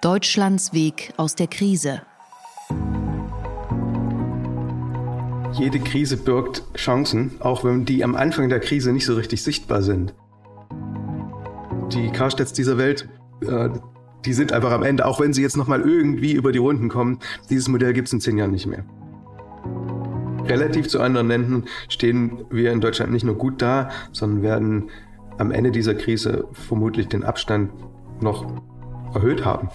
Deutschlands Weg aus der Krise. Jede Krise birgt Chancen, auch wenn die am Anfang der Krise nicht so richtig sichtbar sind. Die Karstedts dieser Welt, äh, die sind einfach am Ende, auch wenn sie jetzt nochmal irgendwie über die Runden kommen. Dieses Modell gibt es in zehn Jahren nicht mehr. Relativ zu anderen Ländern stehen wir in Deutschland nicht nur gut da, sondern werden am Ende dieser Krise vermutlich den Abstand noch erhöht haben.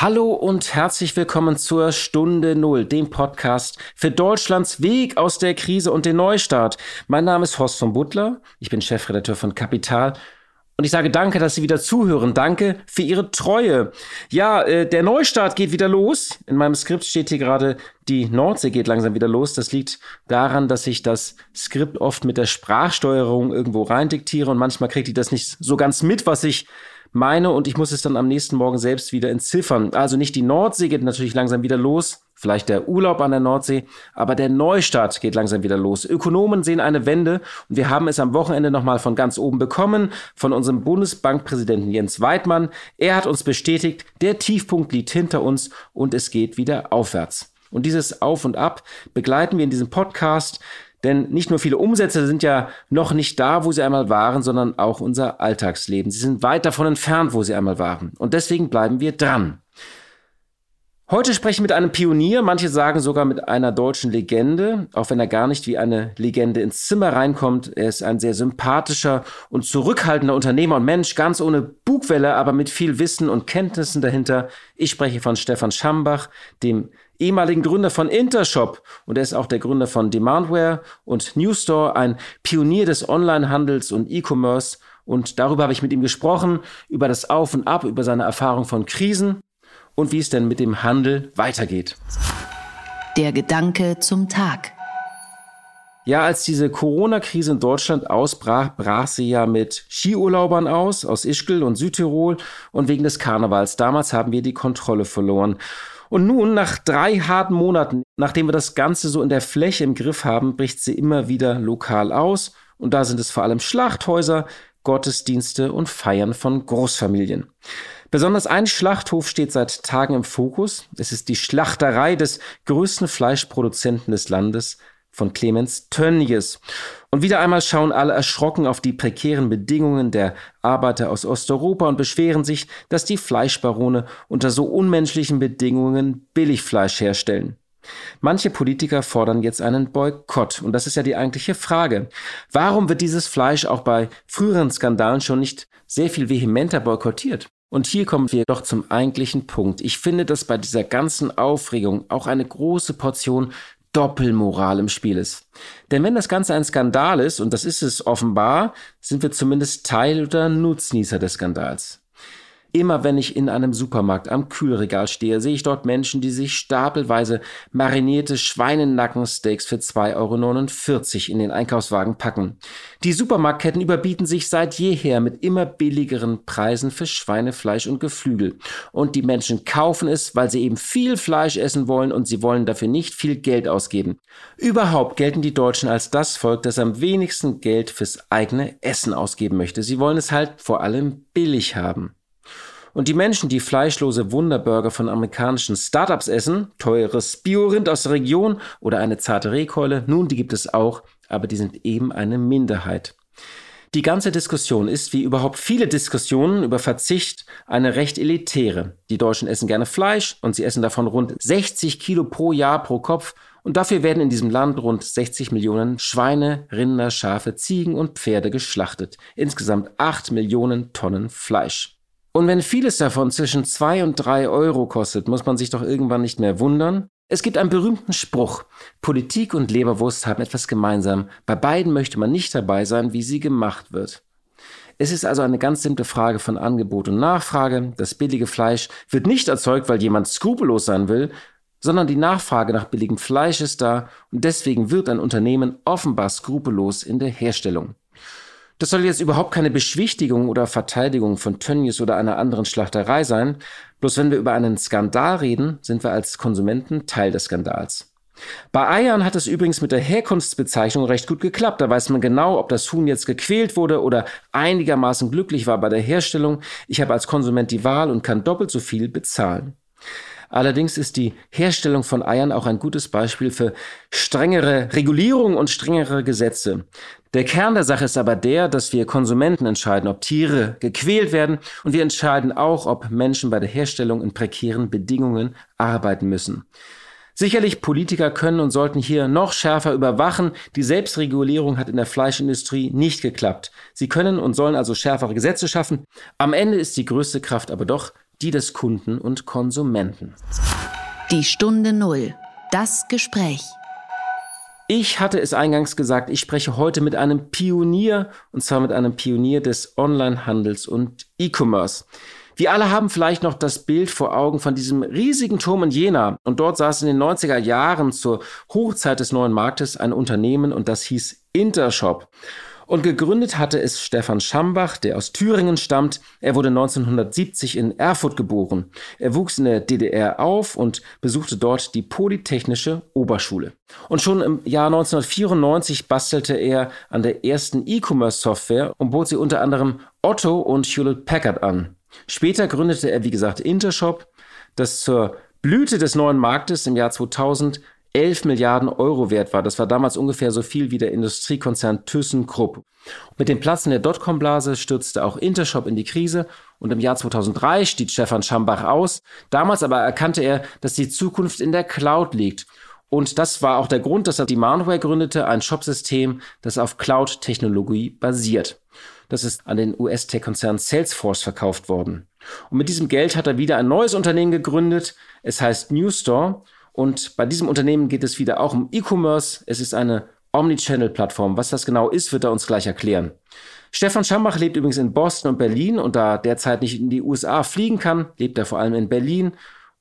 Hallo und herzlich willkommen zur Stunde Null, dem Podcast für Deutschlands Weg aus der Krise und den Neustart. Mein Name ist Horst von Butler, ich bin Chefredakteur von Kapital und ich sage danke, dass Sie wieder zuhören. Danke für Ihre Treue. Ja, äh, der Neustart geht wieder los. In meinem Skript steht hier gerade, die Nordsee geht langsam wieder los. Das liegt daran, dass ich das Skript oft mit der Sprachsteuerung irgendwo rein diktiere und manchmal kriegt die das nicht so ganz mit, was ich meine und ich muss es dann am nächsten Morgen selbst wieder entziffern. Also nicht die Nordsee geht natürlich langsam wieder los, vielleicht der Urlaub an der Nordsee, aber der Neustart geht langsam wieder los. Ökonomen sehen eine Wende und wir haben es am Wochenende nochmal von ganz oben bekommen, von unserem Bundesbankpräsidenten Jens Weidmann. Er hat uns bestätigt, der Tiefpunkt liegt hinter uns und es geht wieder aufwärts. Und dieses Auf und Ab begleiten wir in diesem Podcast. Denn nicht nur viele Umsätze sind ja noch nicht da, wo sie einmal waren, sondern auch unser Alltagsleben. Sie sind weit davon entfernt, wo sie einmal waren. Und deswegen bleiben wir dran. Heute spreche ich mit einem Pionier, manche sagen sogar mit einer deutschen Legende, auch wenn er gar nicht wie eine Legende ins Zimmer reinkommt. Er ist ein sehr sympathischer und zurückhaltender Unternehmer und Mensch, ganz ohne Bugwelle, aber mit viel Wissen und Kenntnissen dahinter. Ich spreche von Stefan Schambach, dem ehemaligen Gründer von Intershop und er ist auch der Gründer von Demandware und Newstore, ein Pionier des Onlinehandels und E-Commerce. Und darüber habe ich mit ihm gesprochen, über das Auf und Ab, über seine Erfahrung von Krisen und wie es denn mit dem Handel weitergeht. Der Gedanke zum Tag. Ja, als diese Corona-Krise in Deutschland ausbrach, brach sie ja mit Skiurlaubern aus, aus Ischgl und Südtirol und wegen des Karnevals. Damals haben wir die Kontrolle verloren. Und nun, nach drei harten Monaten, nachdem wir das Ganze so in der Fläche im Griff haben, bricht sie immer wieder lokal aus. Und da sind es vor allem Schlachthäuser, Gottesdienste und Feiern von Großfamilien. Besonders ein Schlachthof steht seit Tagen im Fokus. Es ist die Schlachterei des größten Fleischproduzenten des Landes, von Clemens Tönnies. Und wieder einmal schauen alle erschrocken auf die prekären Bedingungen der Arbeiter aus Osteuropa und beschweren sich, dass die Fleischbarone unter so unmenschlichen Bedingungen Billigfleisch herstellen. Manche Politiker fordern jetzt einen Boykott. Und das ist ja die eigentliche Frage. Warum wird dieses Fleisch auch bei früheren Skandalen schon nicht sehr viel vehementer boykottiert? Und hier kommen wir doch zum eigentlichen Punkt. Ich finde, dass bei dieser ganzen Aufregung auch eine große Portion Doppelmoral im Spiel ist. Denn wenn das Ganze ein Skandal ist, und das ist es offenbar, sind wir zumindest Teil oder Nutznießer des Skandals. Immer wenn ich in einem Supermarkt am Kühlregal stehe, sehe ich dort Menschen, die sich stapelweise marinierte Schweinenackensteaks für 2,49 Euro in den Einkaufswagen packen. Die Supermarktketten überbieten sich seit jeher mit immer billigeren Preisen für Schweinefleisch und Geflügel. Und die Menschen kaufen es, weil sie eben viel Fleisch essen wollen und sie wollen dafür nicht viel Geld ausgeben. Überhaupt gelten die Deutschen als das Volk, das am wenigsten Geld fürs eigene Essen ausgeben möchte. Sie wollen es halt vor allem billig haben. Und die Menschen, die fleischlose Wunderburger von amerikanischen Startups essen, teures Biorind aus der Region oder eine zarte Rehkeule, nun, die gibt es auch, aber die sind eben eine Minderheit. Die ganze Diskussion ist, wie überhaupt viele Diskussionen über Verzicht, eine recht elitäre. Die Deutschen essen gerne Fleisch und sie essen davon rund 60 Kilo pro Jahr pro Kopf und dafür werden in diesem Land rund 60 Millionen Schweine, Rinder, Schafe, Ziegen und Pferde geschlachtet. Insgesamt 8 Millionen Tonnen Fleisch. Und wenn vieles davon zwischen zwei und drei Euro kostet, muss man sich doch irgendwann nicht mehr wundern, Es gibt einen berühmten Spruch. Politik und Leberwurst haben etwas gemeinsam. Bei beiden möchte man nicht dabei sein, wie sie gemacht wird. Es ist also eine ganz simple Frage von Angebot und Nachfrage. Das billige Fleisch wird nicht erzeugt, weil jemand skrupellos sein will, sondern die Nachfrage nach billigem Fleisch ist da und deswegen wird ein Unternehmen offenbar skrupellos in der Herstellung. Das soll jetzt überhaupt keine Beschwichtigung oder Verteidigung von Tönnies oder einer anderen Schlachterei sein. Bloß wenn wir über einen Skandal reden, sind wir als Konsumenten Teil des Skandals. Bei Eiern hat es übrigens mit der Herkunftsbezeichnung recht gut geklappt. Da weiß man genau, ob das Huhn jetzt gequält wurde oder einigermaßen glücklich war bei der Herstellung. Ich habe als Konsument die Wahl und kann doppelt so viel bezahlen. Allerdings ist die Herstellung von Eiern auch ein gutes Beispiel für strengere Regulierung und strengere Gesetze. Der Kern der Sache ist aber der, dass wir Konsumenten entscheiden, ob Tiere gequält werden und wir entscheiden auch, ob Menschen bei der Herstellung in prekären Bedingungen arbeiten müssen. Sicherlich Politiker können und sollten hier noch schärfer überwachen. Die Selbstregulierung hat in der Fleischindustrie nicht geklappt. Sie können und sollen also schärfere Gesetze schaffen. Am Ende ist die größte Kraft aber doch die des Kunden und Konsumenten. Die Stunde Null. Das Gespräch. Ich hatte es eingangs gesagt, ich spreche heute mit einem Pionier, und zwar mit einem Pionier des Onlinehandels und E-Commerce. Wir alle haben vielleicht noch das Bild vor Augen von diesem riesigen Turm in Jena. Und dort saß in den 90er Jahren zur Hochzeit des neuen Marktes ein Unternehmen und das hieß Intershop. Und gegründet hatte es Stefan Schambach, der aus Thüringen stammt. Er wurde 1970 in Erfurt geboren. Er wuchs in der DDR auf und besuchte dort die Polytechnische Oberschule. Und schon im Jahr 1994 bastelte er an der ersten E-Commerce-Software und bot sie unter anderem Otto und Hewlett Packard an. Später gründete er, wie gesagt, Intershop, das zur Blüte des neuen Marktes im Jahr 2000 11 Milliarden Euro wert war. Das war damals ungefähr so viel wie der Industriekonzern ThyssenKrupp. Mit dem Platzen der Dotcom-Blase stürzte auch Intershop in die Krise und im Jahr 2003 stieg Stefan Schambach aus. Damals aber erkannte er, dass die Zukunft in der Cloud liegt. Und das war auch der Grund, dass er Demandware gründete, ein Shopsystem, das auf Cloud-Technologie basiert. Das ist an den US-Tech-Konzern Salesforce verkauft worden. Und mit diesem Geld hat er wieder ein neues Unternehmen gegründet. Es heißt Newstore und bei diesem Unternehmen geht es wieder auch um E-Commerce. Es ist eine Omnichannel-Plattform. Was das genau ist, wird er uns gleich erklären. Stefan Schambach lebt übrigens in Boston und Berlin und da er derzeit nicht in die USA fliegen kann, lebt er vor allem in Berlin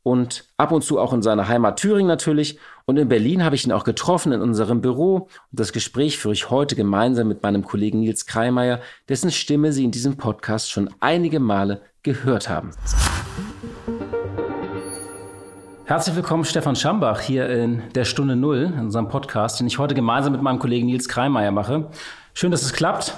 und ab und zu auch in seiner Heimat Thüringen natürlich. Und in Berlin habe ich ihn auch getroffen in unserem Büro. Und das Gespräch führe ich heute gemeinsam mit meinem Kollegen Nils Kreimeier, dessen Stimme Sie in diesem Podcast schon einige Male gehört haben. Herzlich willkommen, Stefan Schambach, hier in der Stunde Null, in unserem Podcast, den ich heute gemeinsam mit meinem Kollegen Nils Kreimeier mache. Schön, dass es klappt.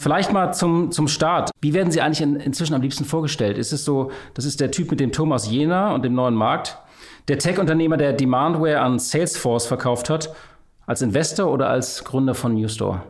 Vielleicht mal zum, zum Start. Wie werden Sie eigentlich in, inzwischen am liebsten vorgestellt? Ist es so, das ist der Typ mit dem Thomas Jena und dem neuen Markt, der Tech-Unternehmer, der Demandware an Salesforce verkauft hat, als Investor oder als Gründer von Newstore?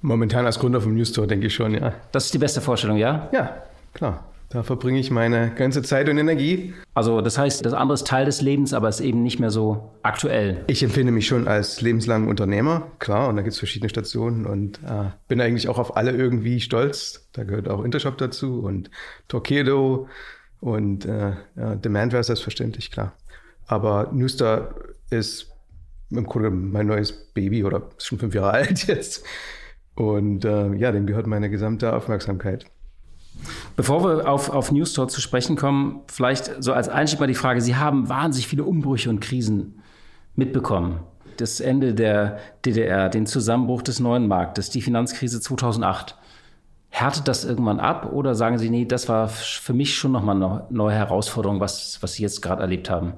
Momentan als Gründer von Newstore, denke ich schon, ja. Das ist die beste Vorstellung, ja? Ja, klar. Da verbringe ich meine ganze Zeit und Energie. Also das heißt, das andere ist Teil des Lebens, aber ist eben nicht mehr so aktuell. Ich empfinde mich schon als lebenslangen Unternehmer, klar, und da gibt es verschiedene Stationen und äh, bin eigentlich auch auf alle irgendwie stolz. Da gehört auch Intershop dazu und Torquedo und äh, ja, Demandware selbstverständlich, klar. Aber Newstar ist im Grunde mein neues Baby oder ist schon fünf Jahre alt jetzt. Und äh, ja, dem gehört meine gesamte Aufmerksamkeit. Bevor wir auf, auf Newstore zu sprechen kommen, vielleicht so als Einstieg mal die Frage, Sie haben wahnsinnig viele Umbrüche und Krisen mitbekommen. Das Ende der DDR, den Zusammenbruch des neuen Marktes, die Finanzkrise 2008. Härtet das irgendwann ab oder sagen Sie, nee, das war für mich schon nochmal eine neue Herausforderung, was, was Sie jetzt gerade erlebt haben?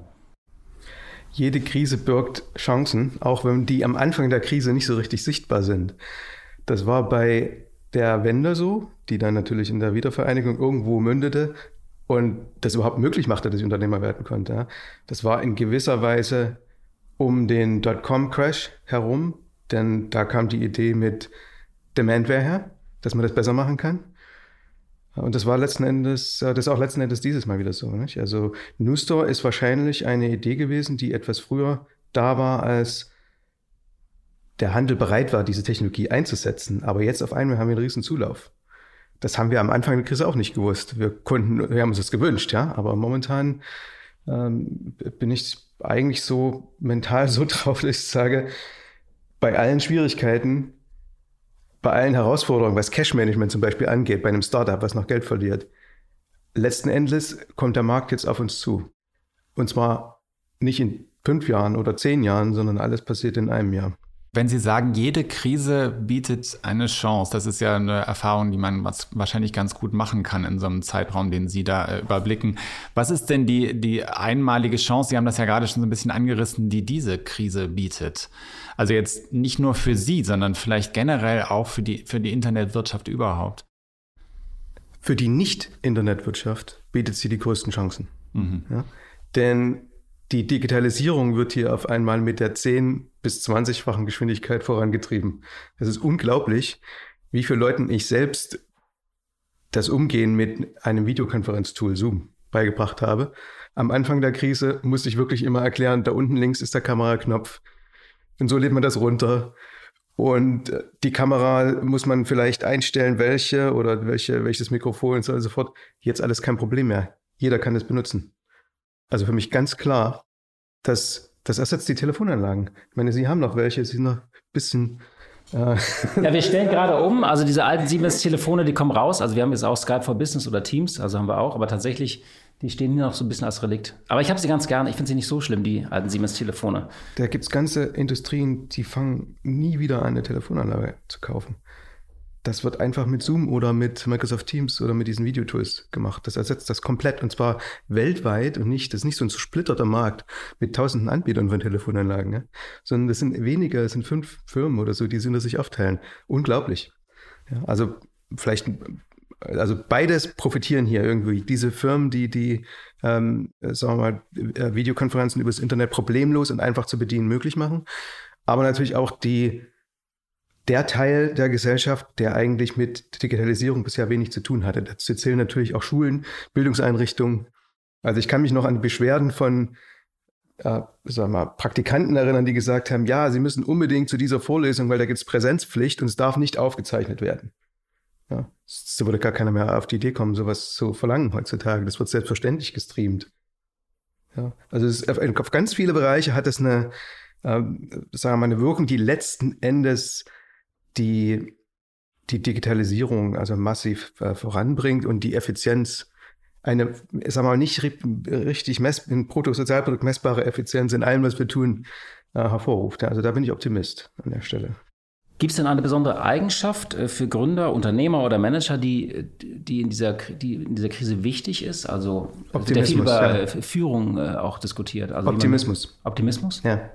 Jede Krise birgt Chancen, auch wenn die am Anfang der Krise nicht so richtig sichtbar sind. Das war bei der Wende so, die dann natürlich in der Wiedervereinigung irgendwo mündete und das überhaupt möglich machte, dass ich Unternehmer werden konnte. Das war in gewisser Weise um den Dotcom-Crash herum, denn da kam die Idee mit Demandware her, dass man das besser machen kann. Und das war letzten Endes, das ist auch letzten Endes dieses Mal wieder so. Nicht? Also Newstore ist wahrscheinlich eine Idee gewesen, die etwas früher da war, als der Handel bereit war, diese Technologie einzusetzen. Aber jetzt auf einmal haben wir einen riesen Zulauf. Das haben wir am Anfang der Krise auch nicht gewusst. Wir konnten, wir haben uns das gewünscht, ja. Aber momentan ähm, bin ich eigentlich so mental so drauf, dass ich sage, bei allen Schwierigkeiten, bei allen Herausforderungen, was Cash-Management zum Beispiel angeht, bei einem Startup, was noch Geld verliert, letzten Endes kommt der Markt jetzt auf uns zu. Und zwar nicht in fünf Jahren oder zehn Jahren, sondern alles passiert in einem Jahr. Wenn Sie sagen, jede Krise bietet eine Chance, das ist ja eine Erfahrung, die man wahrscheinlich ganz gut machen kann in so einem Zeitraum, den Sie da äh, überblicken. Was ist denn die, die einmalige Chance, Sie haben das ja gerade schon so ein bisschen angerissen, die diese Krise bietet? Also jetzt nicht nur für Sie, sondern vielleicht generell auch für die, für die Internetwirtschaft überhaupt. Für die Nicht-Internetwirtschaft bietet sie die größten Chancen. Mhm. Ja? Denn die Digitalisierung wird hier auf einmal mit der 10 bis 20-fachen Geschwindigkeit vorangetrieben. Es ist unglaublich, wie viele Leuten ich selbst das Umgehen mit einem Videokonferenztool Zoom beigebracht habe. Am Anfang der Krise musste ich wirklich immer erklären, da unten links ist der Kameraknopf. Und so lädt man das runter. Und äh, die Kamera muss man vielleicht einstellen, welche oder welche, welches Mikrofon und so fort. Jetzt alles kein Problem mehr. Jeder kann das benutzen. Also für mich ganz klar, dass das ersetzt die Telefonanlagen. Ich meine, Sie haben noch welche, Sie sind noch ein bisschen. Äh ja, wir stellen gerade um. Also diese alten Siemens-Telefone, die kommen raus. Also wir haben jetzt auch Skype for Business oder Teams, also haben wir auch. Aber tatsächlich, die stehen hier noch so ein bisschen als Relikt. Aber ich habe sie ganz gerne. Ich finde sie nicht so schlimm, die alten Siemens-Telefone. Da gibt es ganze Industrien, die fangen nie wieder an, eine Telefonanlage zu kaufen. Das wird einfach mit Zoom oder mit Microsoft Teams oder mit diesen Videotools gemacht. Das ersetzt das komplett und zwar weltweit und nicht, das ist nicht so ein zersplitterter Markt mit tausenden Anbietern von Telefonanlagen, ja? sondern das sind weniger, das sind fünf Firmen oder so, die sind sich aufteilen. Unglaublich. Ja, also vielleicht, also beides profitieren hier irgendwie. Diese Firmen, die, die, ähm, sagen wir mal, äh, Videokonferenzen übers Internet problemlos und einfach zu bedienen möglich machen, aber natürlich auch die der Teil der Gesellschaft, der eigentlich mit Digitalisierung bisher wenig zu tun hatte. Dazu zählen natürlich auch Schulen, Bildungseinrichtungen. Also ich kann mich noch an Beschwerden von äh, sagen wir mal, Praktikanten erinnern, die gesagt haben, ja, sie müssen unbedingt zu dieser Vorlesung, weil da gibt es Präsenzpflicht und es darf nicht aufgezeichnet werden. Ja, so würde gar keiner mehr auf die Idee kommen, sowas zu verlangen heutzutage. Das wird selbstverständlich gestreamt. Ja, also es, auf, auf, ganz viele Bereiche hat es eine, äh, sagen wir mal, eine Wirkung, die letzten Endes die die Digitalisierung also massiv äh, voranbringt und die Effizienz eine, sagen wir mal, nicht richtig mess, in Bruttosozialprodukt messbare Effizienz in allem, was wir tun, äh, hervorruft. Also da bin ich Optimist an der Stelle. Gibt es denn eine besondere Eigenschaft äh, für Gründer, Unternehmer oder Manager, die, die, in, dieser, die in dieser Krise wichtig ist? Also Optimismus, wird viel über ja. Führung äh, auch diskutiert. Also Optimismus. Man, Optimismus? Ja.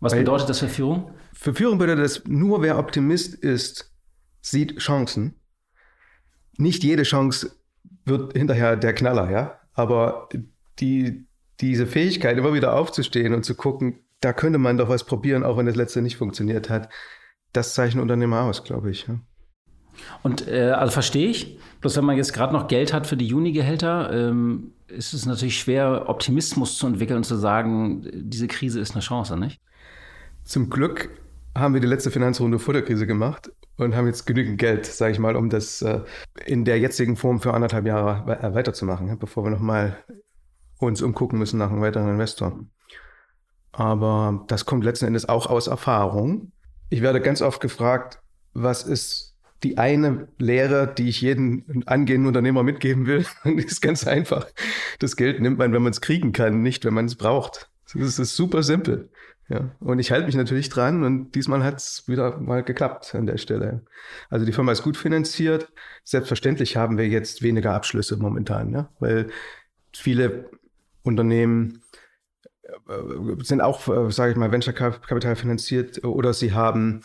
Was Weil, bedeutet das für Führung? Für Führung bedeutet das, nur wer Optimist ist, sieht Chancen. Nicht jede Chance wird hinterher der Knaller, ja. Aber die, diese Fähigkeit, immer wieder aufzustehen und zu gucken, da könnte man doch was probieren, auch wenn das letzte nicht funktioniert hat, das zeichnet Unternehmer aus, glaube ich. Ja. Und äh, also verstehe ich. Bloß wenn man jetzt gerade noch Geld hat für die Juni-Gehälter, ähm, ist es natürlich schwer, Optimismus zu entwickeln und zu sagen, diese Krise ist eine Chance, nicht? Zum Glück haben wir die letzte Finanzrunde vor der Krise gemacht und haben jetzt genügend Geld, sage ich mal, um das äh, in der jetzigen Form für anderthalb Jahre äh, weiterzumachen, bevor wir nochmal uns umgucken müssen nach einem weiteren Investor. Aber das kommt letzten Endes auch aus Erfahrung. Ich werde ganz oft gefragt, was ist die eine Lehre, die ich jedem angehenden Unternehmer mitgeben will? Und ist ganz einfach. Das Geld nimmt man, wenn man es kriegen kann, nicht, wenn man es braucht. Das ist super simpel. Ja, und ich halte mich natürlich dran und diesmal hat es wieder mal geklappt an der Stelle. Also die Firma ist gut finanziert. Selbstverständlich haben wir jetzt weniger Abschlüsse momentan, ja, weil viele Unternehmen äh, sind auch, äh, sage ich mal, Venture Capital finanziert oder sie haben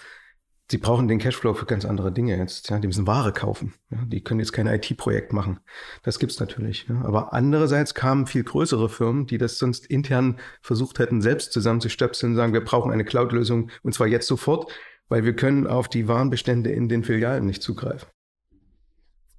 Sie brauchen den Cashflow für ganz andere Dinge jetzt. Ja, die müssen Ware kaufen. Ja, die können jetzt kein IT-Projekt machen. Das gibt's natürlich. Ja. Aber andererseits kamen viel größere Firmen, die das sonst intern versucht hätten, selbst zusammenzustöpseln und sagen, wir brauchen eine Cloud-Lösung und zwar jetzt sofort, weil wir können auf die Warenbestände in den Filialen nicht zugreifen.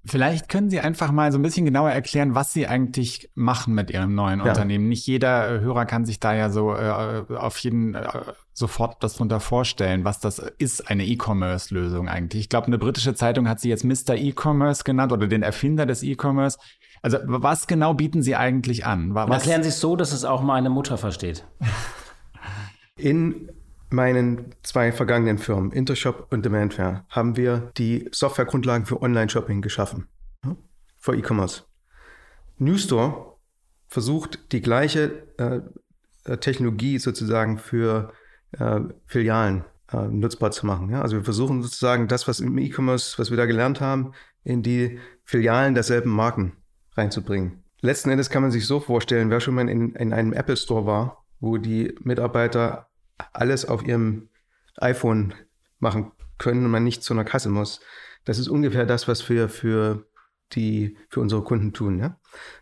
Vielleicht können Sie einfach mal so ein bisschen genauer erklären, was Sie eigentlich machen mit Ihrem neuen ja. Unternehmen. Nicht jeder äh, Hörer kann sich da ja so äh, auf jeden äh, sofort das drunter vorstellen, was das ist, eine E-Commerce-Lösung eigentlich. Ich glaube, eine britische Zeitung hat sie jetzt Mr. E-Commerce genannt oder den Erfinder des E-Commerce. Also was genau bieten Sie eigentlich an? Was? Erklären Sie es so, dass es auch meine Mutter versteht. In meinen zwei vergangenen Firmen, Intershop und Demandware, haben wir die Softwaregrundlagen für Online-Shopping geschaffen. Für E-Commerce. Newstore versucht die gleiche äh, Technologie sozusagen für äh, Filialen äh, nutzbar zu machen. Ja? Also wir versuchen sozusagen das, was im E-Commerce, was wir da gelernt haben, in die Filialen derselben Marken reinzubringen. Letzten Endes kann man sich so vorstellen, wer schon mal in, in einem Apple Store war, wo die Mitarbeiter alles auf ihrem iPhone machen können und man nicht zu einer Kasse muss. Das ist ungefähr das, was wir für die für unsere Kunden tun. Ja?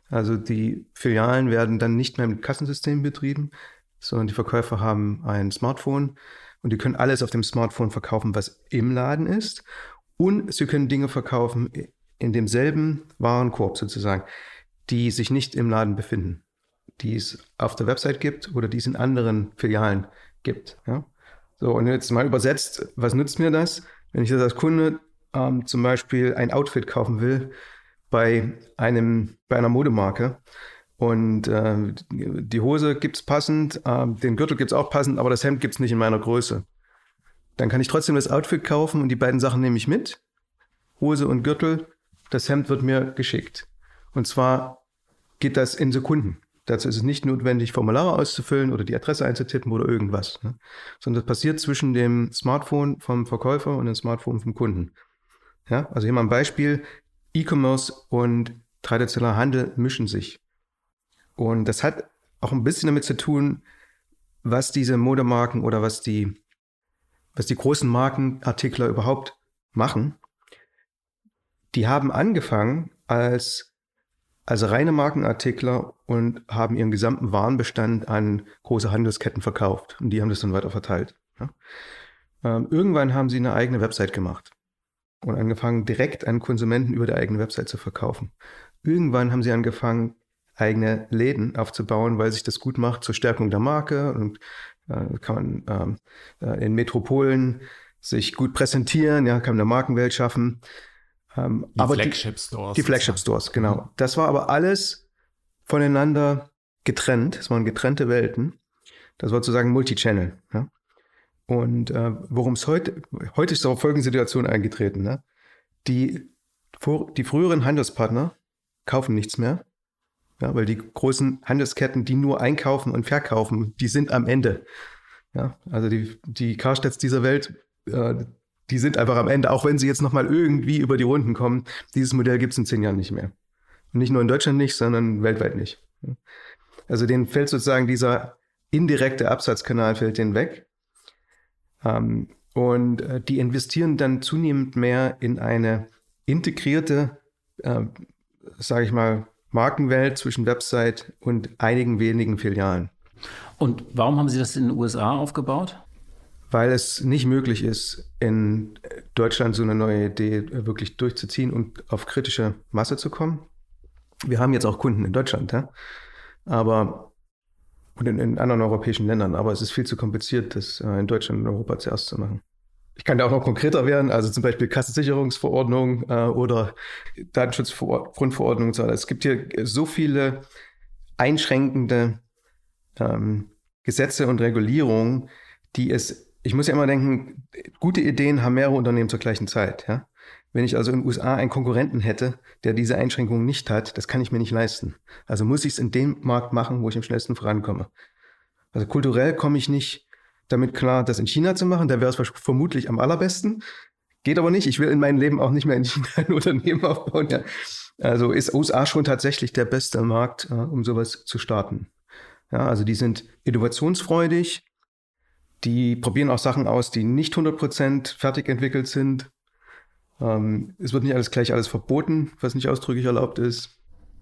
Also die Filialen werden dann nicht mehr mit Kassensystemen betrieben, sondern die Verkäufer haben ein Smartphone und die können alles auf dem Smartphone verkaufen, was im Laden ist. Und sie können Dinge verkaufen in demselben Warenkorb sozusagen, die sich nicht im Laden befinden, die es auf der Website gibt oder die es in anderen Filialen gibt. Ja? So, und jetzt mal übersetzt, was nützt mir das? Wenn ich das als Kunde ähm, zum Beispiel ein Outfit kaufen will bei einem, bei einer Modemarke und äh, die Hose gibt es passend, äh, den Gürtel gibt es auch passend, aber das Hemd gibt es nicht in meiner Größe. Dann kann ich trotzdem das Outfit kaufen und die beiden Sachen nehme ich mit. Hose und Gürtel, das Hemd wird mir geschickt. Und zwar geht das in Sekunden. Dazu ist es nicht notwendig, Formulare auszufüllen oder die Adresse einzutippen oder irgendwas, ne? sondern das passiert zwischen dem Smartphone vom Verkäufer und dem Smartphone vom Kunden. Ja, also hier mal ein Beispiel. E-Commerce und traditioneller Handel mischen sich. Und das hat auch ein bisschen damit zu tun, was diese Modemarken oder was die, was die großen Markenartikler überhaupt machen. Die haben angefangen als, als reine Markenartikler und haben ihren gesamten Warenbestand an große Handelsketten verkauft. Und die haben das dann weiter verteilt. Ja. Ähm, irgendwann haben sie eine eigene Website gemacht und angefangen, direkt an Konsumenten über die eigene Website zu verkaufen. Irgendwann haben sie angefangen, eigene Läden aufzubauen, weil sich das gut macht zur Stärkung der Marke und äh, kann man ähm, äh, in Metropolen sich gut präsentieren, ja, kann man eine Markenwelt schaffen. Ähm, die aber Flagship Stores. Die, die Flagship Stores, genau. Mhm. Das war aber alles voneinander getrennt. Es waren getrennte Welten. Das war sozusagen Multichannel. Ja? Und äh, worum es heute, heute ist auch folgende Situation eingetreten. Ne? Die, vor, die früheren Handelspartner kaufen nichts mehr, ja, weil die großen Handelsketten, die nur einkaufen und verkaufen, die sind am Ende. Ja, also die, die Karstedts dieser Welt, äh, die sind einfach am Ende, auch wenn sie jetzt nochmal irgendwie über die Runden kommen. Dieses Modell gibt es in zehn Jahren nicht mehr. Und nicht nur in Deutschland nicht, sondern weltweit nicht. Also denen fällt sozusagen dieser indirekte Absatzkanal fällt denen weg. Ähm, und äh, die investieren dann zunehmend mehr in eine integrierte, äh, sage ich mal, Markenwelt zwischen Website und einigen wenigen Filialen. Und warum haben Sie das in den USA aufgebaut? Weil es nicht möglich ist, in Deutschland so eine neue Idee wirklich durchzuziehen und auf kritische Masse zu kommen. Wir haben jetzt auch Kunden in Deutschland, ja? aber und in, in anderen europäischen Ländern, aber es ist viel zu kompliziert, das äh, in Deutschland und Europa zuerst zu machen. Ich kann da auch noch konkreter werden, also zum Beispiel Kassensicherungsverordnung äh, oder Datenschutzgrundverordnung und so weiter. Es gibt hier so viele einschränkende ähm, Gesetze und Regulierungen, die es, ich muss ja immer denken, gute Ideen haben mehrere Unternehmen zur gleichen Zeit. Ja? Wenn ich also in den USA einen Konkurrenten hätte, der diese Einschränkungen nicht hat, das kann ich mir nicht leisten. Also muss ich es in dem Markt machen, wo ich am schnellsten vorankomme. Also kulturell komme ich nicht damit klar, das in China zu machen. Da wäre es vermutlich am allerbesten. Geht aber nicht. Ich will in meinem Leben auch nicht mehr in China ein Unternehmen aufbauen. Ja. Also ist USA schon tatsächlich der beste Markt, um sowas zu starten. Ja, also die sind innovationsfreudig. Die probieren auch Sachen aus, die nicht 100% fertig entwickelt sind. Ähm, es wird nicht alles gleich alles verboten, was nicht ausdrücklich erlaubt ist.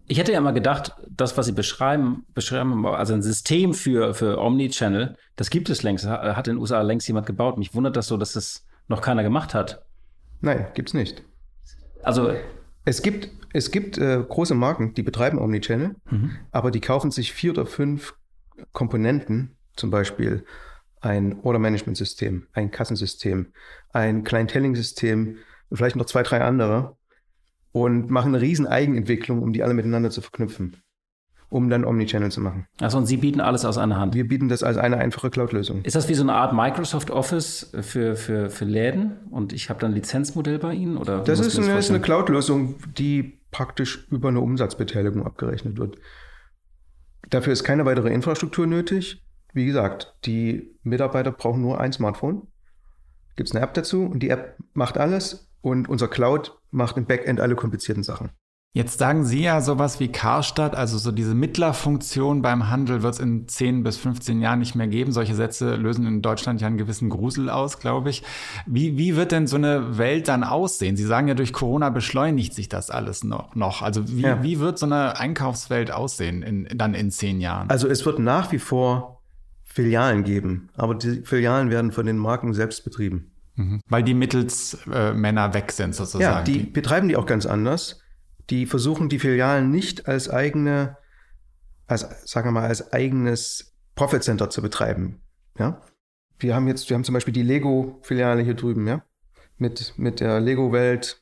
Ich hätte ja mal gedacht, das, was Sie beschreiben, beschreiben, also ein System für, für Omnichannel, das gibt es längst, hat in den USA längst jemand gebaut. Mich wundert das so, dass das noch keiner gemacht hat. Nein, gibt's nicht. Also es gibt, es gibt äh, große Marken, die betreiben Omnichannel, mhm. aber die kaufen sich vier oder fünf Komponenten, zum Beispiel ein Order-Management-System, ein Kassensystem, ein Clienteling-System, vielleicht noch zwei, drei andere und machen eine riesen Eigenentwicklung, um die alle miteinander zu verknüpfen, um dann Omnichannel zu machen. Also und Sie bieten alles aus einer Hand? Wir bieten das als eine einfache Cloud-Lösung. Ist das wie so eine Art Microsoft Office für, für, für Läden und ich habe dann ein Lizenzmodell bei Ihnen? Oder das ist eine, eine Cloud-Lösung, die praktisch über eine Umsatzbeteiligung abgerechnet wird. Dafür ist keine weitere Infrastruktur nötig. Wie gesagt, die Mitarbeiter brauchen nur ein Smartphone. Gibt es eine App dazu und die App macht alles und unser Cloud macht im Backend alle komplizierten Sachen. Jetzt sagen Sie ja sowas wie Karstadt, also so diese Mittlerfunktion beim Handel wird es in 10 bis 15 Jahren nicht mehr geben. Solche Sätze lösen in Deutschland ja einen gewissen Grusel aus, glaube ich. Wie, wie wird denn so eine Welt dann aussehen? Sie sagen ja, durch Corona beschleunigt sich das alles noch. noch. Also wie, ja. wie wird so eine Einkaufswelt aussehen in, dann in zehn Jahren? Also es wird nach wie vor Filialen geben, aber die Filialen werden von den Marken selbst betrieben. Mhm. Weil die Mittelsmänner äh, weg sind sozusagen. Ja, die betreiben die auch ganz anders die versuchen die Filialen nicht als eigene, als, sagen wir mal, als eigenes Profit Center zu betreiben. Ja? Wir haben jetzt, wir haben zum Beispiel die Lego-Filiale hier drüben, ja, mit, mit der Lego-Welt,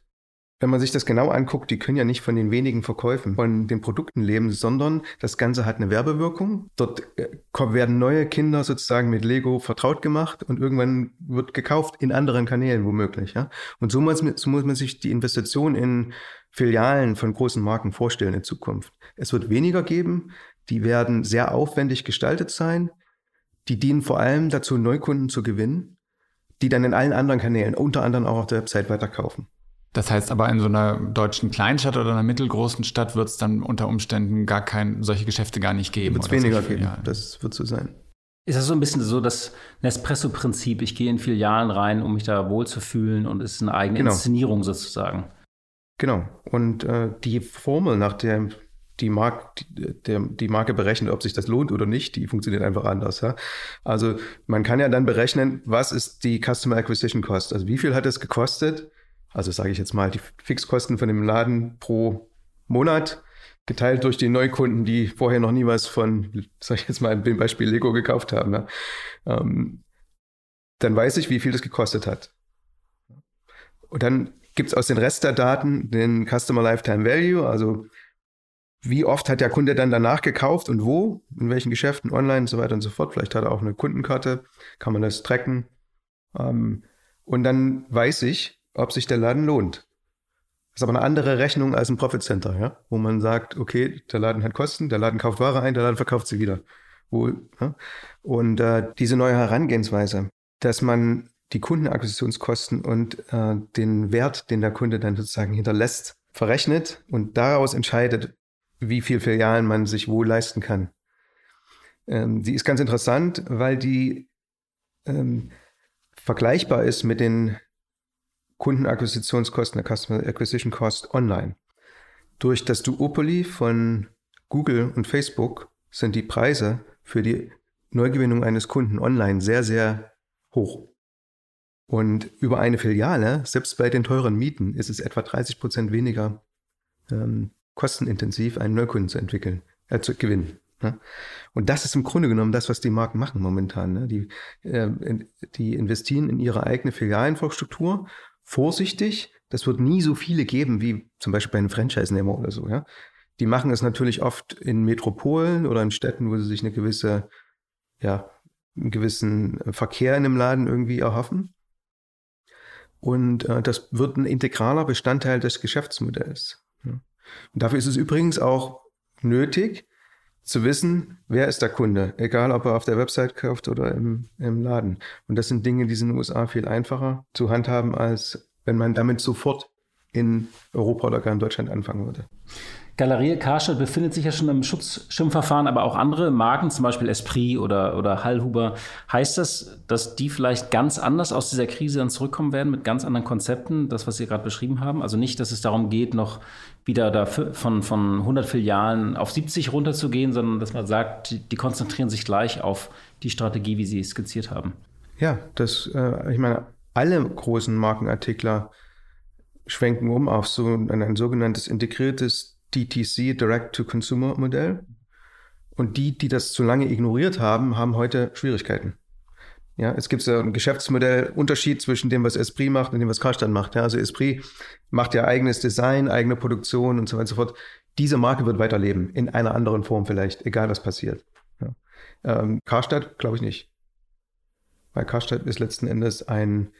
wenn man sich das genau anguckt, die können ja nicht von den wenigen Verkäufen von den Produkten leben, sondern das Ganze hat eine Werbewirkung. Dort äh, werden neue Kinder sozusagen mit Lego vertraut gemacht und irgendwann wird gekauft in anderen Kanälen womöglich. Ja? Und so muss, so muss man sich die Investition in Filialen von großen Marken vorstellen in Zukunft. Es wird weniger geben, die werden sehr aufwendig gestaltet sein, die dienen vor allem dazu, Neukunden zu gewinnen, die dann in allen anderen Kanälen, unter anderem auch auf der Website, weiterkaufen. Das heißt aber, in so einer deutschen Kleinstadt oder einer mittelgroßen Stadt wird es dann unter Umständen gar kein, solche Geschäfte gar nicht geben. Wird es weniger geben, ja. das wird so sein. Ist das so ein bisschen so das Nespresso-Prinzip? Ich gehe in Filialen rein, um mich da wohlzufühlen und es ist eine eigene genau. Inszenierung sozusagen. Genau. Und äh, die Formel, nach der die, Mark, die, der, die Marke berechnet, ob sich das lohnt oder nicht, die funktioniert einfach anders. Ja? Also man kann ja dann berechnen, was ist die Customer Acquisition Cost? Also wie viel hat es gekostet, also sage ich jetzt mal, die Fixkosten von dem Laden pro Monat geteilt durch die Neukunden, die vorher noch nie was von, sage ich jetzt mal, dem Beispiel Lego gekauft haben. Ja. Ähm, dann weiß ich, wie viel das gekostet hat. Und dann gibt es aus den Rest der Daten den Customer Lifetime Value, also wie oft hat der Kunde dann danach gekauft und wo, in welchen Geschäften, online und so weiter und so fort. Vielleicht hat er auch eine Kundenkarte, kann man das tracken. Ähm, und dann weiß ich, ob sich der Laden lohnt. Das ist aber eine andere Rechnung als ein Profit Center, ja? wo man sagt, okay, der Laden hat Kosten, der Laden kauft Ware ein, der Laden verkauft sie wieder. Wo, ja? Und äh, diese neue Herangehensweise, dass man die Kundenakquisitionskosten und äh, den Wert, den der Kunde dann sozusagen hinterlässt, verrechnet und daraus entscheidet, wie viel Filialen man sich wo leisten kann. Ähm, die ist ganz interessant, weil die ähm, vergleichbar ist mit den Kundenakquisitionskosten, der Customer Acquisition Cost online. Durch das Duopoly von Google und Facebook sind die Preise für die Neugewinnung eines Kunden online sehr, sehr hoch. Und über eine Filiale, selbst bei den teuren Mieten, ist es etwa 30 Prozent weniger ähm, kostenintensiv, einen Neukunden zu entwickeln, äh, zu gewinnen. Ne? Und das ist im Grunde genommen das, was die Marken machen momentan. Ne? Die, äh, die investieren in ihre eigene Filialinfrastruktur vorsichtig. Das wird nie so viele geben wie zum Beispiel bei einem Franchise-Nehmer oder so. Ja? Die machen es natürlich oft in Metropolen oder in Städten, wo sie sich eine gewisse, ja, einen gewissen Verkehr in dem Laden irgendwie erhoffen. Und äh, das wird ein integraler Bestandteil des Geschäftsmodells. Ja. Und dafür ist es übrigens auch nötig, zu wissen, wer ist der Kunde, egal ob er auf der Website kauft oder im, im Laden. Und das sind Dinge, die sind in den USA viel einfacher zu handhaben, als wenn man damit sofort in Europa oder gar in Deutschland anfangen würde. Galerie Karstadt befindet sich ja schon im Schutzschirmverfahren, aber auch andere Marken, zum Beispiel Esprit oder, oder Hallhuber. Heißt das, dass die vielleicht ganz anders aus dieser Krise dann zurückkommen werden mit ganz anderen Konzepten, das, was Sie gerade beschrieben haben? Also nicht, dass es darum geht, noch wieder da von, von 100 Filialen auf 70 runterzugehen, sondern dass man sagt, die, konzentrieren sich gleich auf die Strategie, wie Sie skizziert haben. Ja, das, äh, ich meine, alle großen Markenartikler schwenken um auf so ein, ein sogenanntes integriertes DTC, Direct-to-Consumer-Modell. Und die, die das zu lange ignoriert haben, haben heute Schwierigkeiten. Ja, es gibt so einen Geschäftsmodellunterschied zwischen dem, was Esprit macht und dem, was Karstadt macht. Ja, also Esprit macht ja eigenes Design, eigene Produktion und so weiter und so fort. Diese Marke wird weiterleben, in einer anderen Form vielleicht, egal was passiert. Ja. Ähm, Karstadt glaube ich nicht. Weil Karstadt ist letzten Endes ein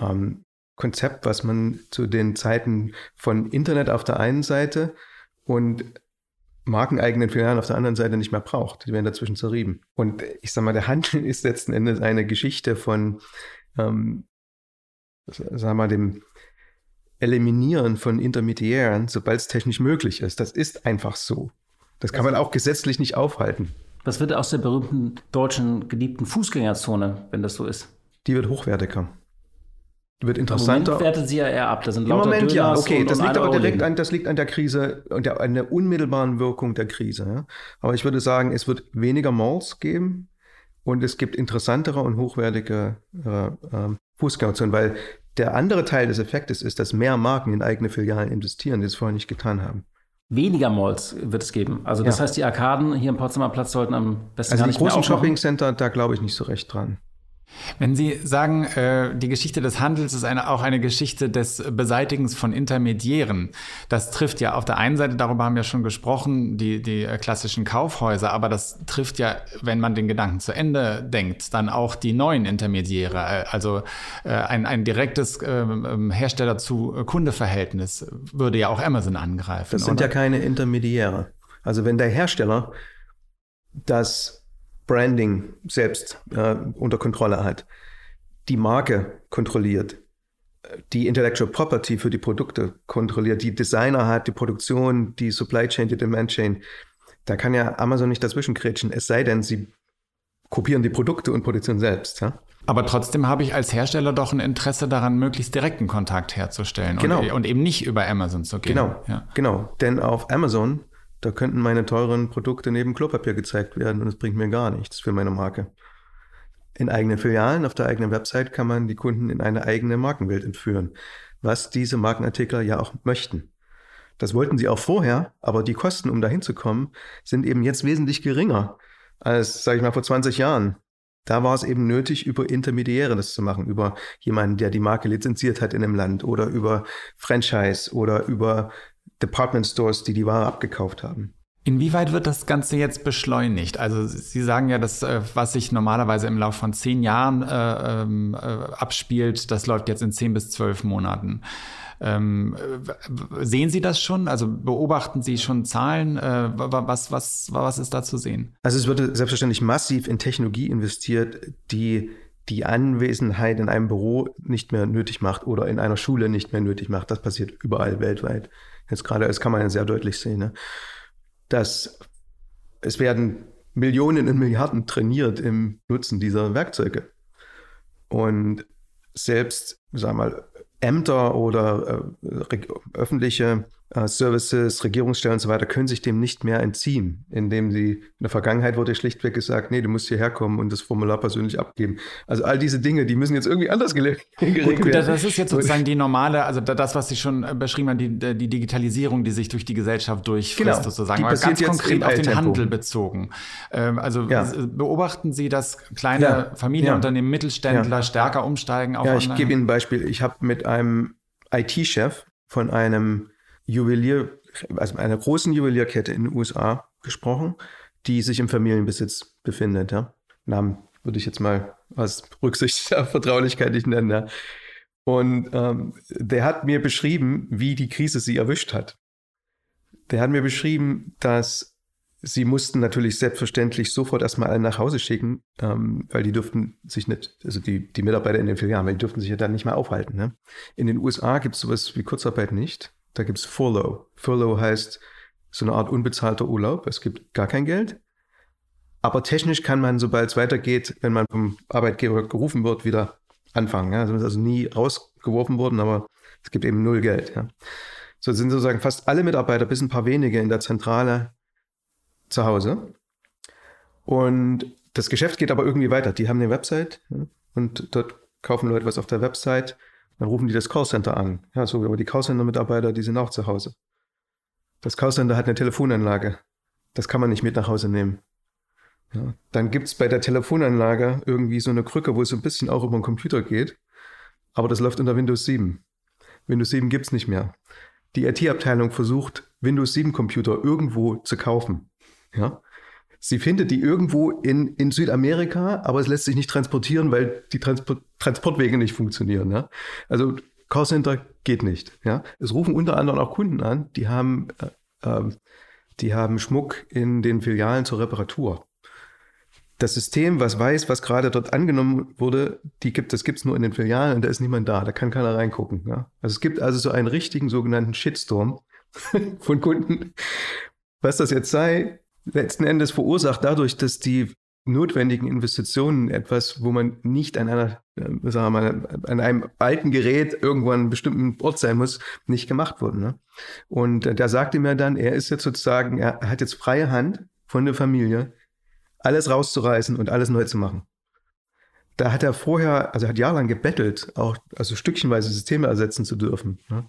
ähm, Konzept, was man zu den Zeiten von Internet auf der einen Seite und markeneigenen Filialen auf der anderen Seite nicht mehr braucht. Die werden dazwischen zerrieben. Und ich sag mal, der Handel ist letzten Endes eine Geschichte von, ähm, sag mal, dem Eliminieren von Intermediären, sobald es technisch möglich ist. Das ist einfach so. Das kann man auch gesetzlich nicht aufhalten. Was wird aus der berühmten deutschen geliebten Fußgängerzone, wenn das so ist? Die wird hochwertiger wird interessanter. Im Moment wertet sie ja eher ab. Das sind Im Moment Döners ja, okay. das liegt aber direkt an, das liegt an der Krise und der, an der unmittelbaren Wirkung der Krise. Ja. Aber ich würde sagen, es wird weniger Malls geben und es gibt interessantere und hochwertige äh, äh, Fußgängerzonen, weil der andere Teil des Effektes ist, dass mehr Marken in eigene Filialen investieren, die es vorher nicht getan haben. Weniger Malls wird es geben. Also das ja. heißt, die Arkaden hier im Potsdamer Platz sollten am besten Also die großen Shopping-Center, da glaube ich nicht so recht dran. Wenn Sie sagen, äh, die Geschichte des Handels ist eine, auch eine Geschichte des Beseitigens von Intermediären, das trifft ja auf der einen Seite, darüber haben wir schon gesprochen, die, die äh, klassischen Kaufhäuser, aber das trifft ja, wenn man den Gedanken zu Ende denkt, dann auch die neuen Intermediäre. Äh, also äh, ein, ein direktes ähm, ähm, Hersteller-zu-Kunde-Verhältnis würde ja auch Amazon angreifen. Das sind oder? ja keine Intermediäre. Also wenn der Hersteller das Branding selbst äh, unter Kontrolle hat, die Marke kontrolliert, die Intellectual Property für die Produkte kontrolliert, die Designer hat, die Produktion, die Supply Chain, die Demand Chain, da kann ja Amazon nicht dazwischen kretschen, es sei denn, sie kopieren die Produkte und produzieren selbst. Ja? Aber trotzdem habe ich als Hersteller doch ein Interesse daran, möglichst direkten Kontakt herzustellen genau. und, und, eben nicht über Amazon zu gehen. Genau, ja. genau. Denn auf Amazon da könnten meine teuren Produkte neben Klopapier gezeigt werden und es bringt mir gar nichts für meine Marke. In eigenen Filialen, auf der eigenen Website kann man die Kunden in eine eigene Markenwelt entführen, was diese Markenartikler ja auch möchten. Das wollten sie auch vorher, aber die Kosten, um dahin zu kommen, sind eben jetzt wesentlich geringer als, sage ich mal, vor 20 Jahren. Da war es eben nötig, über Intermediäre das zu machen, über jemanden, der die Marke lizenziert hat in einem Land oder über Franchise oder über Department Stores, die die Ware abgekauft haben. Inwieweit wird das Ganze jetzt beschleunigt? Also Sie sagen ja, dass äh, was sich normalerweise im Laufe von zehn Jahren äh, ähm, äh, abspielt, das läuft jetzt in zehn bis zwölf Monaten. Ähm, sehen Sie das schon? Also beobachten Sie schon Zahlen? Äh, was, was, was ist da zu sehen? Also es wird selbstverständlich massiv in Technologie investiert, die die Anwesenheit in einem Büro nicht mehr nötig macht oder in einer Schule nicht mehr nötig macht. Das passiert überall weltweit. Jetzt gerade, das kann man ja sehr deutlich sehen, ne? dass es werden Millionen und Milliarden trainiert im Nutzen dieser Werkzeuge. Und selbst, sagen wir mal, Ämter oder äh, öffentliche Services, Regierungsstellen und so weiter können sich dem nicht mehr entziehen, indem sie in der Vergangenheit wurde schlichtweg gesagt, nee, du musst hierher kommen und das Formular persönlich abgeben. Also all diese Dinge, die müssen jetzt irgendwie anders geregelt gut, gut, werden. Das ist jetzt sozusagen die normale, also das, was Sie schon äh, beschrieben haben, die, die Digitalisierung, die sich durch die Gesellschaft durchfrisst genau, sozusagen, aber ganz konkret auf den Handel bezogen. Ähm, also ja. beobachten Sie, dass kleine ja. Familienunternehmen, ja. Mittelständler stärker umsteigen auf Ja, ich gebe Ihnen ein Beispiel. Ich habe mit einem IT-Chef von einem Juwelier, also einer großen Juwelierkette in den USA gesprochen, die sich im Familienbesitz befindet. Ja? Namen würde ich jetzt mal aus Rücksicht der Vertraulichkeit nicht nennen. Ja? Und ähm, der hat mir beschrieben, wie die Krise sie erwischt hat. Der hat mir beschrieben, dass sie mussten natürlich selbstverständlich sofort erstmal alle nach Hause schicken, ähm, weil die dürften sich nicht, also die, die Mitarbeiter in den Filialen, die dürften sich ja dann nicht mehr aufhalten. Ne? In den USA gibt es sowas wie Kurzarbeit nicht. Da gibt es Furlough. Furlough heißt so eine Art unbezahlter Urlaub. Es gibt gar kein Geld. Aber technisch kann man, sobald es weitergeht, wenn man vom Arbeitgeber gerufen wird, wieder anfangen. Ja. Also ist also nie rausgeworfen worden, aber es gibt eben null Geld. Ja. So sind sozusagen fast alle Mitarbeiter, bis ein paar wenige in der Zentrale zu Hause. Und das Geschäft geht aber irgendwie weiter. Die haben eine Website ja, und dort kaufen Leute was auf der Website. Dann rufen die das Callcenter an. Ja, so, aber die Callcenter-Mitarbeiter, die sind auch zu Hause. Das Callcenter hat eine Telefonanlage. Das kann man nicht mit nach Hause nehmen. Ja, dann gibt's bei der Telefonanlage irgendwie so eine Krücke, wo es so ein bisschen auch über den Computer geht. Aber das läuft unter Windows 7. Windows 7 gibt's nicht mehr. Die IT-Abteilung versucht, Windows 7 Computer irgendwo zu kaufen. Ja? Sie findet die irgendwo in, in Südamerika, aber es lässt sich nicht transportieren, weil die Transport, Transportwege nicht funktionieren. Ja? Also Callcenter geht nicht. Ja? Es rufen unter anderem auch Kunden an, die haben, äh, äh, die haben Schmuck in den Filialen zur Reparatur das System, was weiß, was gerade dort angenommen wurde, die gibt, das gibt es nur in den Filialen und da ist niemand da, da kann keiner reingucken. Ja? Also es gibt also so einen richtigen sogenannten Shitstorm von Kunden. Was das jetzt sei, letzten Endes verursacht dadurch, dass die notwendigen Investitionen etwas, wo man nicht an einer, äh, sagen wir mal, an einem alten Gerät irgendwo an einem bestimmten Ort sein muss, nicht gemacht wurden. Ne? Und äh, da sagte mir dann, er ist jetzt sozusagen, er hat jetzt freie Hand von der Familie, alles rauszureißen und alles neu zu machen. Da hat er vorher, also hat jahrelang gebettelt, auch also stückchenweise Systeme ersetzen zu dürfen. Ne?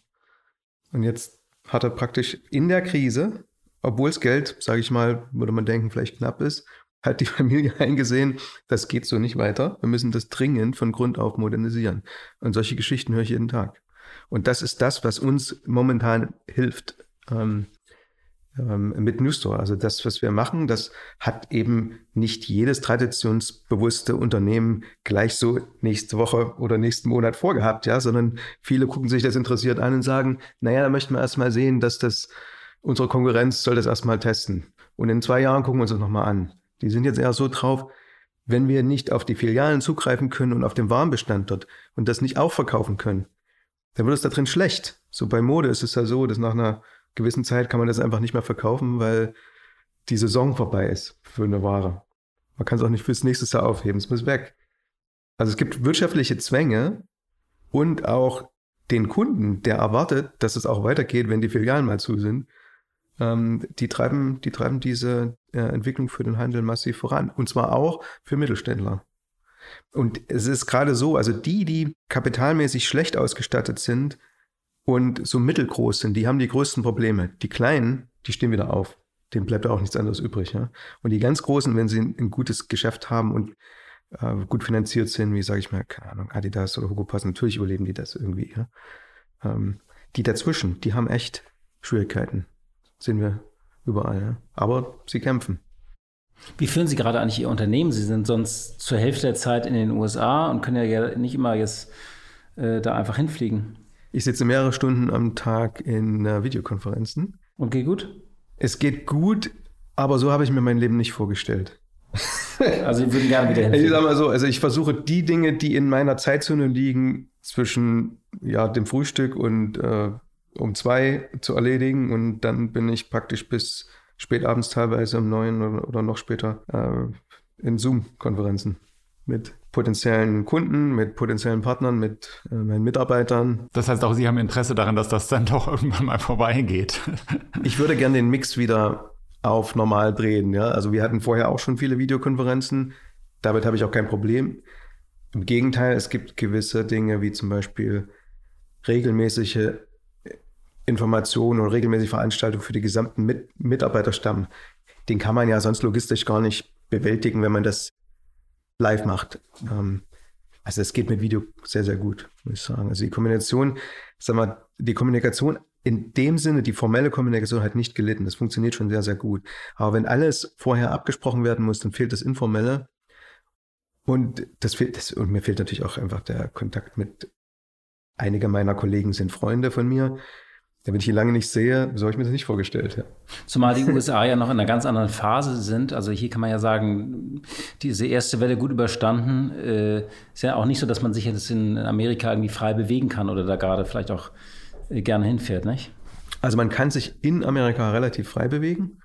Und jetzt hat er praktisch in der Krise, obwohl es Geld, sage ich mal, würde man denken, vielleicht knapp ist, hat die Familie eingesehen, das geht so nicht weiter. Wir müssen das dringend von Grund auf modernisieren. Und solche Geschichten höre ich jeden Tag. Und das ist das, was uns momentan hilft, ähm, ähm, mit Newstore. Also das, was wir machen, das hat eben nicht jedes traditionsbewusste Unternehmen gleich so nächste Woche oder nächsten Monat vorgehabt, ja, sondern viele gucken sich das interessiert an und sagen, naja, da möchten wir erstmal sehen, dass das unsere Konkurrenz soll das erstmal testen. Und in zwei Jahren gucken wir uns das nochmal an. Die sind jetzt eher so drauf, wenn wir nicht auf die Filialen zugreifen können und auf den Warenbestand dort und das nicht auch verkaufen können, dann wird es da drin schlecht. So bei Mode ist es ja so, dass nach einer gewissen Zeit kann man das einfach nicht mehr verkaufen, weil die Saison vorbei ist für eine Ware. Man kann es auch nicht fürs nächste Jahr aufheben, es muss weg. Also es gibt wirtschaftliche Zwänge und auch den Kunden, der erwartet, dass es auch weitergeht, wenn die Filialen mal zu sind, ähm, die, treiben, die treiben diese äh, Entwicklung für den Handel massiv voran. Und zwar auch für Mittelständler. Und es ist gerade so, also die, die kapitalmäßig schlecht ausgestattet sind, und so mittelgroß sind, die haben die größten Probleme. Die kleinen, die stehen wieder auf. Dem bleibt auch nichts anderes übrig. Ja? Und die ganz großen, wenn sie ein, gutes Geschäft haben und äh, gut finanziert sind, wie sage ich mal, keine Ahnung, Adidas oder Hugo Boss, natürlich überleben die das irgendwie. Ja? Ähm, die dazwischen, die haben echt Schwierigkeiten. Sehen wir überall. Ja? Aber sie kämpfen. Wie führen Sie gerade eigentlich Ihr Unternehmen? Sie sind sonst zur Hälfte der Zeit in den USA und können ja nicht immer jetzt äh, da einfach hinfliegen. Ich sitze mehrere Stunden am Tag in äh, Videokonferenzen. Und geht gut? Es geht gut, aber so habe ich mir mein Leben nicht vorgestellt. Also, Sie würden gerne wieder hin. Ich sage mal so, also ich versuche die Dinge, die in meiner Zeitzone liegen, zwischen ja, dem Frühstück und äh, um zwei zu erledigen. Und dann bin ich praktisch bis spät abends teilweise um neun oder, oder noch später äh, in Zoom-Konferenzen mit potenziellen Kunden, mit potenziellen Partnern, mit äh, meinen Mitarbeitern. Das heißt, auch Sie haben Interesse daran, dass das dann doch irgendwann mal vorbeigeht. ich würde gerne den Mix wieder auf normal drehen. Ja? Also wir hatten vorher auch schon viele Videokonferenzen. Damit habe ich auch kein Problem. Im Gegenteil, es gibt gewisse Dinge wie zum Beispiel regelmäßige Informationen und regelmäßige Veranstaltungen für die gesamten Mit Mitarbeiterstamm. Den kann man ja sonst logistisch gar nicht bewältigen, wenn man das live macht. Ähm, also es geht mit Video sehr, sehr gut, muss ich sagen. Also die Kombination, sag mal, die Kommunikation in dem Sinne, die formelle Kommunikation hat nicht gelitten. Das funktioniert schon sehr, sehr gut. Aber wenn alles vorher abgesprochen werden muss, dann fehlt das Informelle. Und das fehlt, das, und mir fehlt natürlich auch einfach der Kontakt mit einige meiner Kollegen sind Freunde von mir. Wenn ich ihn lange nicht sehe, so habe ich mir das nicht vorgestellt. Ja. Zumal die USA ja noch in einer ganz anderen Phase sind. Also hier kann man ja sagen, diese erste Welle gut überstanden. Äh, ist ja auch nicht so, dass man sich jetzt in Amerika irgendwie frei bewegen kann oder da gerade vielleicht auch äh, gerne hinfährt, nicht? Also man kann sich in Amerika relativ frei bewegen,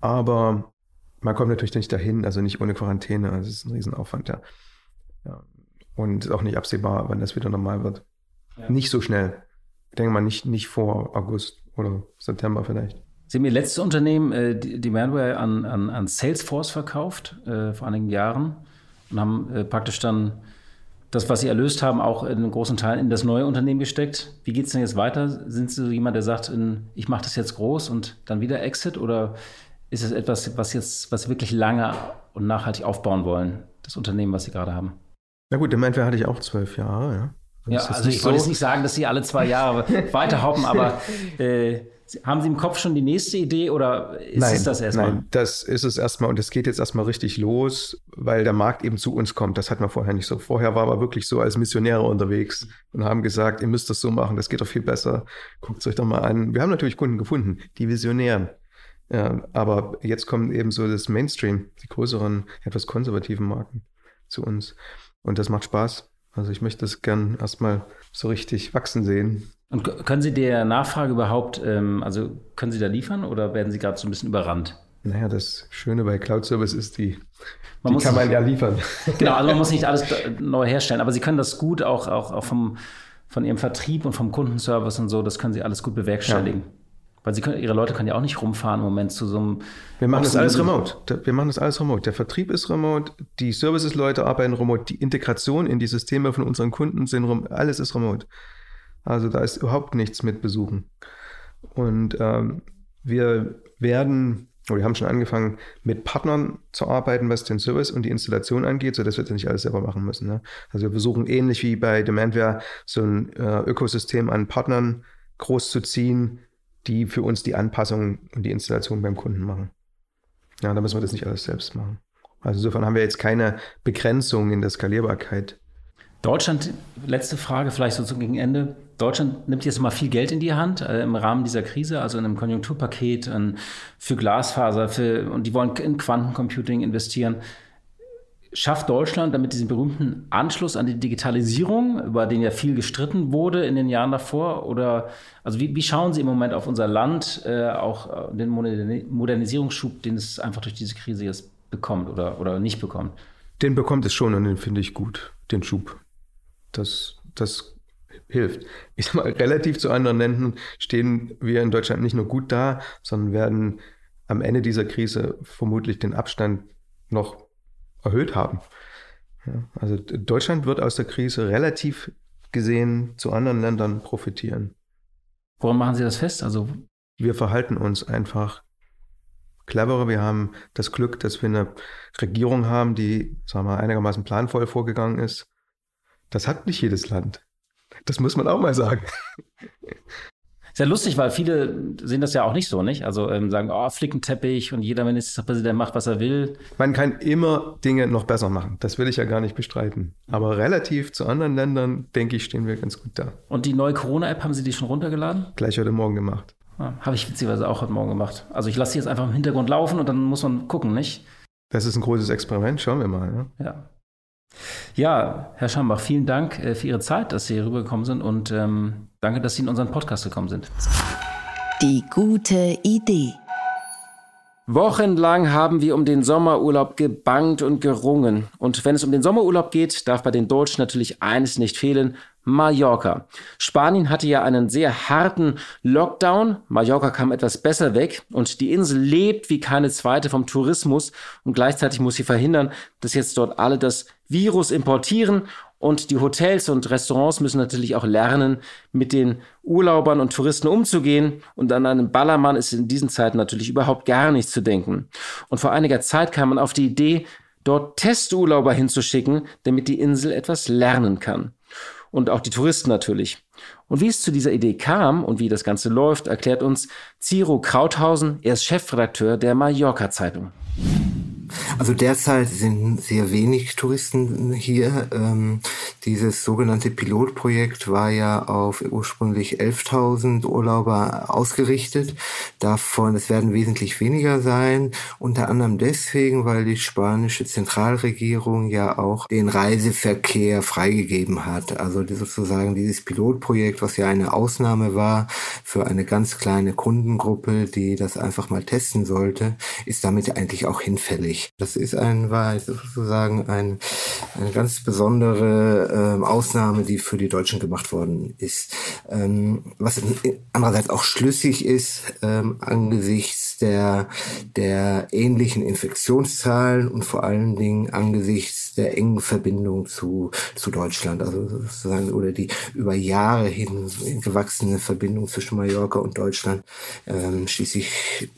aber man kommt natürlich nicht dahin, also nicht ohne Quarantäne. Also es ist ein Riesenaufwand, ja. ja. Und auch nicht absehbar, wann das wieder normal wird. Ja. Nicht so schnell denke mal nicht, nicht vor August oder September vielleicht. Sie haben Ihr letztes Unternehmen, äh, die, die Manware, an, an, an Salesforce verkauft äh, vor einigen Jahren und haben äh, praktisch dann das, was Sie erlöst haben, auch in einem großen Teil in das neue Unternehmen gesteckt. Wie geht es denn jetzt weiter? Sind Sie jemand, der sagt, in, ich mache das jetzt groß und dann wieder Exit oder ist es etwas, was jetzt, was wirklich lange und nachhaltig aufbauen wollen, das Unternehmen, was Sie gerade haben? Na gut, im Endeffekt hatte ich auch zwölf Jahre, ja. Ja, also ich so. wollte jetzt nicht sagen, dass Sie alle zwei Jahre weiterhoppen, aber äh, haben Sie im Kopf schon die nächste Idee oder ist nein, es das erstmal? Nein, das ist es erstmal und es geht jetzt erstmal richtig los, weil der Markt eben zu uns kommt. Das hatten wir vorher nicht so. Vorher waren wir wirklich so als Missionäre unterwegs und haben gesagt, ihr müsst das so machen, das geht doch viel besser. Guckt es euch doch mal an. Wir haben natürlich Kunden gefunden, die Visionären. Ja, aber jetzt kommen eben so das Mainstream, die größeren, etwas konservativen Marken zu uns. Und das macht Spaß. Also ich möchte das gern erstmal so richtig wachsen sehen. Und können Sie der Nachfrage überhaupt, ähm, also können Sie da liefern oder werden Sie gerade so ein bisschen überrannt? Naja, das Schöne bei Cloud Service ist, die, man die kann man ja liefern. Genau, also man muss nicht alles neu herstellen, aber Sie können das gut auch, auch, auch vom, von Ihrem Vertrieb und vom Kundenservice und so, das können Sie alles gut bewerkstelligen. Ja. Weil sie können, ihre Leute können ja auch nicht rumfahren im Moment zu so einem. Wir machen das alles remote. Wir machen das alles remote. Der Vertrieb ist remote, die Services-Leute arbeiten remote, die Integration in die Systeme von unseren Kunden sind remote, alles ist remote. Also da ist überhaupt nichts mit Besuchen. Und ähm, wir werden, oder wir haben schon angefangen, mit Partnern zu arbeiten, was den Service und die Installation angeht, sodass wir das nicht alles selber machen müssen. Ne? Also wir versuchen ähnlich wie bei Demandware so ein äh, Ökosystem an Partnern groß zu ziehen, die für uns die Anpassung und die Installation beim Kunden machen. Ja, da müssen wir das nicht alles selbst machen. Also insofern haben wir jetzt keine Begrenzung in der Skalierbarkeit. Deutschland, letzte Frage, vielleicht so gegen Ende. Deutschland nimmt jetzt mal viel Geld in die Hand äh, im Rahmen dieser Krise, also in einem Konjunkturpaket äh, für Glasfaser, für, und die wollen in Quantencomputing investieren schafft Deutschland damit diesen berühmten Anschluss an die Digitalisierung, über den ja viel gestritten wurde in den Jahren davor? Oder also wie, wie schauen Sie im Moment auf unser Land, äh, auch äh, den Modernisierungsschub, den es einfach durch diese Krise jetzt bekommt oder, oder nicht bekommt? Den bekommt es schon und den finde ich gut, den Schub. Das, das hilft. Ich sag mal, relativ zu anderen Ländern stehen wir in Deutschland nicht nur gut da, sondern werden am Ende dieser Krise vermutlich den Abstand noch erhöht haben. Ja, also Deutschland wird aus der Krise relativ gesehen zu anderen Ländern profitieren. Woran machen Sie das fest? Also wir verhalten uns einfach cleverer. Wir haben das Glück, dass wir eine Regierung haben, die, sagen wir, einigermaßen planvoll vorgegangen ist. Das hat nicht jedes Land. Das muss man auch mal sagen. Ist ja lustig, weil viele sehen das ja auch nicht so, nicht? Also ähm, sagen, oh, Flickenteppich und jeder Ministerpräsident macht, was er will. Man kann immer Dinge noch besser machen. Das will ich ja gar nicht bestreiten. Aber relativ zu anderen Ländern, denke ich, stehen wir ganz gut da. Und die neue Corona-App, haben Sie die schon runtergeladen? Gleich heute Morgen gemacht. Ja, Habe ich witzigerweise auch heute Morgen gemacht. Also ich lasse sie jetzt einfach im Hintergrund laufen und dann muss man gucken, nicht? Das ist ein großes Experiment, schauen wir mal. Ja. ja. Ja, Herr Schambach, vielen Dank äh, für Ihre Zeit, dass Sie hier rübergekommen sind und ähm, danke, dass Sie in unseren Podcast gekommen sind. Die gute Idee. Wochenlang haben wir um den Sommerurlaub gebangt und gerungen. Und wenn es um den Sommerurlaub geht, darf bei den Deutschen natürlich eines nicht fehlen, Mallorca. Spanien hatte ja einen sehr harten Lockdown. Mallorca kam etwas besser weg und die Insel lebt wie keine zweite vom Tourismus und gleichzeitig muss sie verhindern, dass jetzt dort alle das Virus importieren und die Hotels und Restaurants müssen natürlich auch lernen, mit den Urlaubern und Touristen umzugehen. Und an einen Ballermann ist in diesen Zeiten natürlich überhaupt gar nichts zu denken. Und vor einiger Zeit kam man auf die Idee, dort Testurlauber hinzuschicken, damit die Insel etwas lernen kann und auch die Touristen natürlich. Und wie es zu dieser Idee kam und wie das Ganze läuft, erklärt uns Ciro Krauthausen. Er ist Chefredakteur der Mallorca Zeitung. Also derzeit sind sehr wenig Touristen hier. Ähm, dieses sogenannte Pilotprojekt war ja auf ursprünglich 11.000 Urlauber ausgerichtet. Davon, es werden wesentlich weniger sein. Unter anderem deswegen, weil die spanische Zentralregierung ja auch den Reiseverkehr freigegeben hat. Also sozusagen dieses Pilotprojekt, was ja eine Ausnahme war für eine ganz kleine Kundengruppe, die das einfach mal testen sollte, ist damit eigentlich auch hinfällig. Das ist ein, war sozusagen ein, eine ganz besondere ähm, Ausnahme, die für die Deutschen gemacht worden ist. Ähm, was andererseits auch schlüssig ist ähm, angesichts der, der ähnlichen Infektionszahlen und vor allen Dingen angesichts der engen Verbindung zu, zu Deutschland, also sozusagen, oder die über Jahre hin gewachsene Verbindung zwischen Mallorca und Deutschland. Ähm, schließlich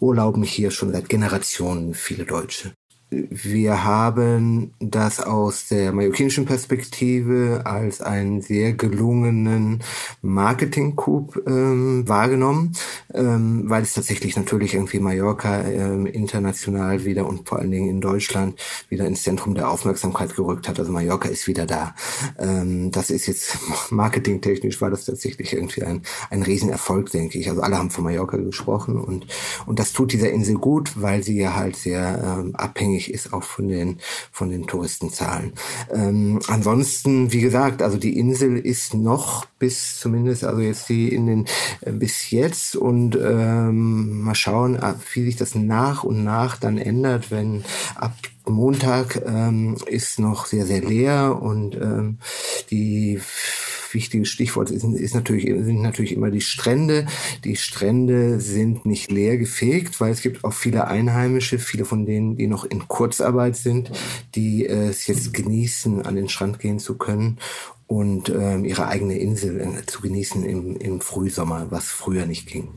urlauben hier schon seit Generationen viele Deutsche. Wir haben das aus der mallorquinischen Perspektive als einen sehr gelungenen Marketing-Coup ähm, wahrgenommen, ähm, weil es tatsächlich natürlich irgendwie Mallorca ähm, international wieder und vor allen Dingen in Deutschland wieder ins Zentrum der Aufmerksamkeit gerückt hat. Also Mallorca ist wieder da. Ähm, das ist jetzt marketingtechnisch war das tatsächlich irgendwie ein, ein Riesenerfolg, denke ich. Also alle haben von Mallorca gesprochen und, und das tut dieser Insel gut, weil sie ja halt sehr ähm, abhängig abhängig ist auch von den, von den Touristenzahlen. Ähm, ansonsten, wie gesagt, also die Insel ist noch bis zumindest, also jetzt die in den, äh, bis jetzt und ähm, mal schauen, wie sich das nach und nach dann ändert, wenn ab Montag ähm, ist noch sehr, sehr leer und ähm, die wichtige Stichwort ist, ist natürlich, sind natürlich immer die Strände. Die Strände sind nicht leer gefegt, weil es gibt auch viele Einheimische, viele von denen, die noch in Kurzarbeit sind, die äh, es jetzt genießen, an den Strand gehen zu können und ähm, ihre eigene Insel äh, zu genießen im, im Frühsommer, was früher nicht ging.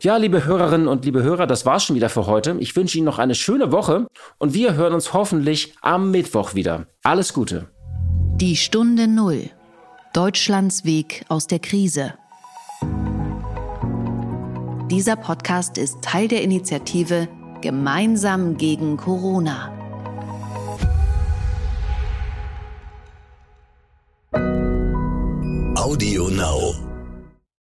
Ja, liebe Hörerinnen und liebe Hörer, das war's schon wieder für heute. Ich wünsche Ihnen noch eine schöne Woche und wir hören uns hoffentlich am Mittwoch wieder. Alles Gute. Die Stunde Null. Deutschlands Weg aus der Krise. Dieser Podcast ist Teil der Initiative Gemeinsam gegen Corona. Audio Now.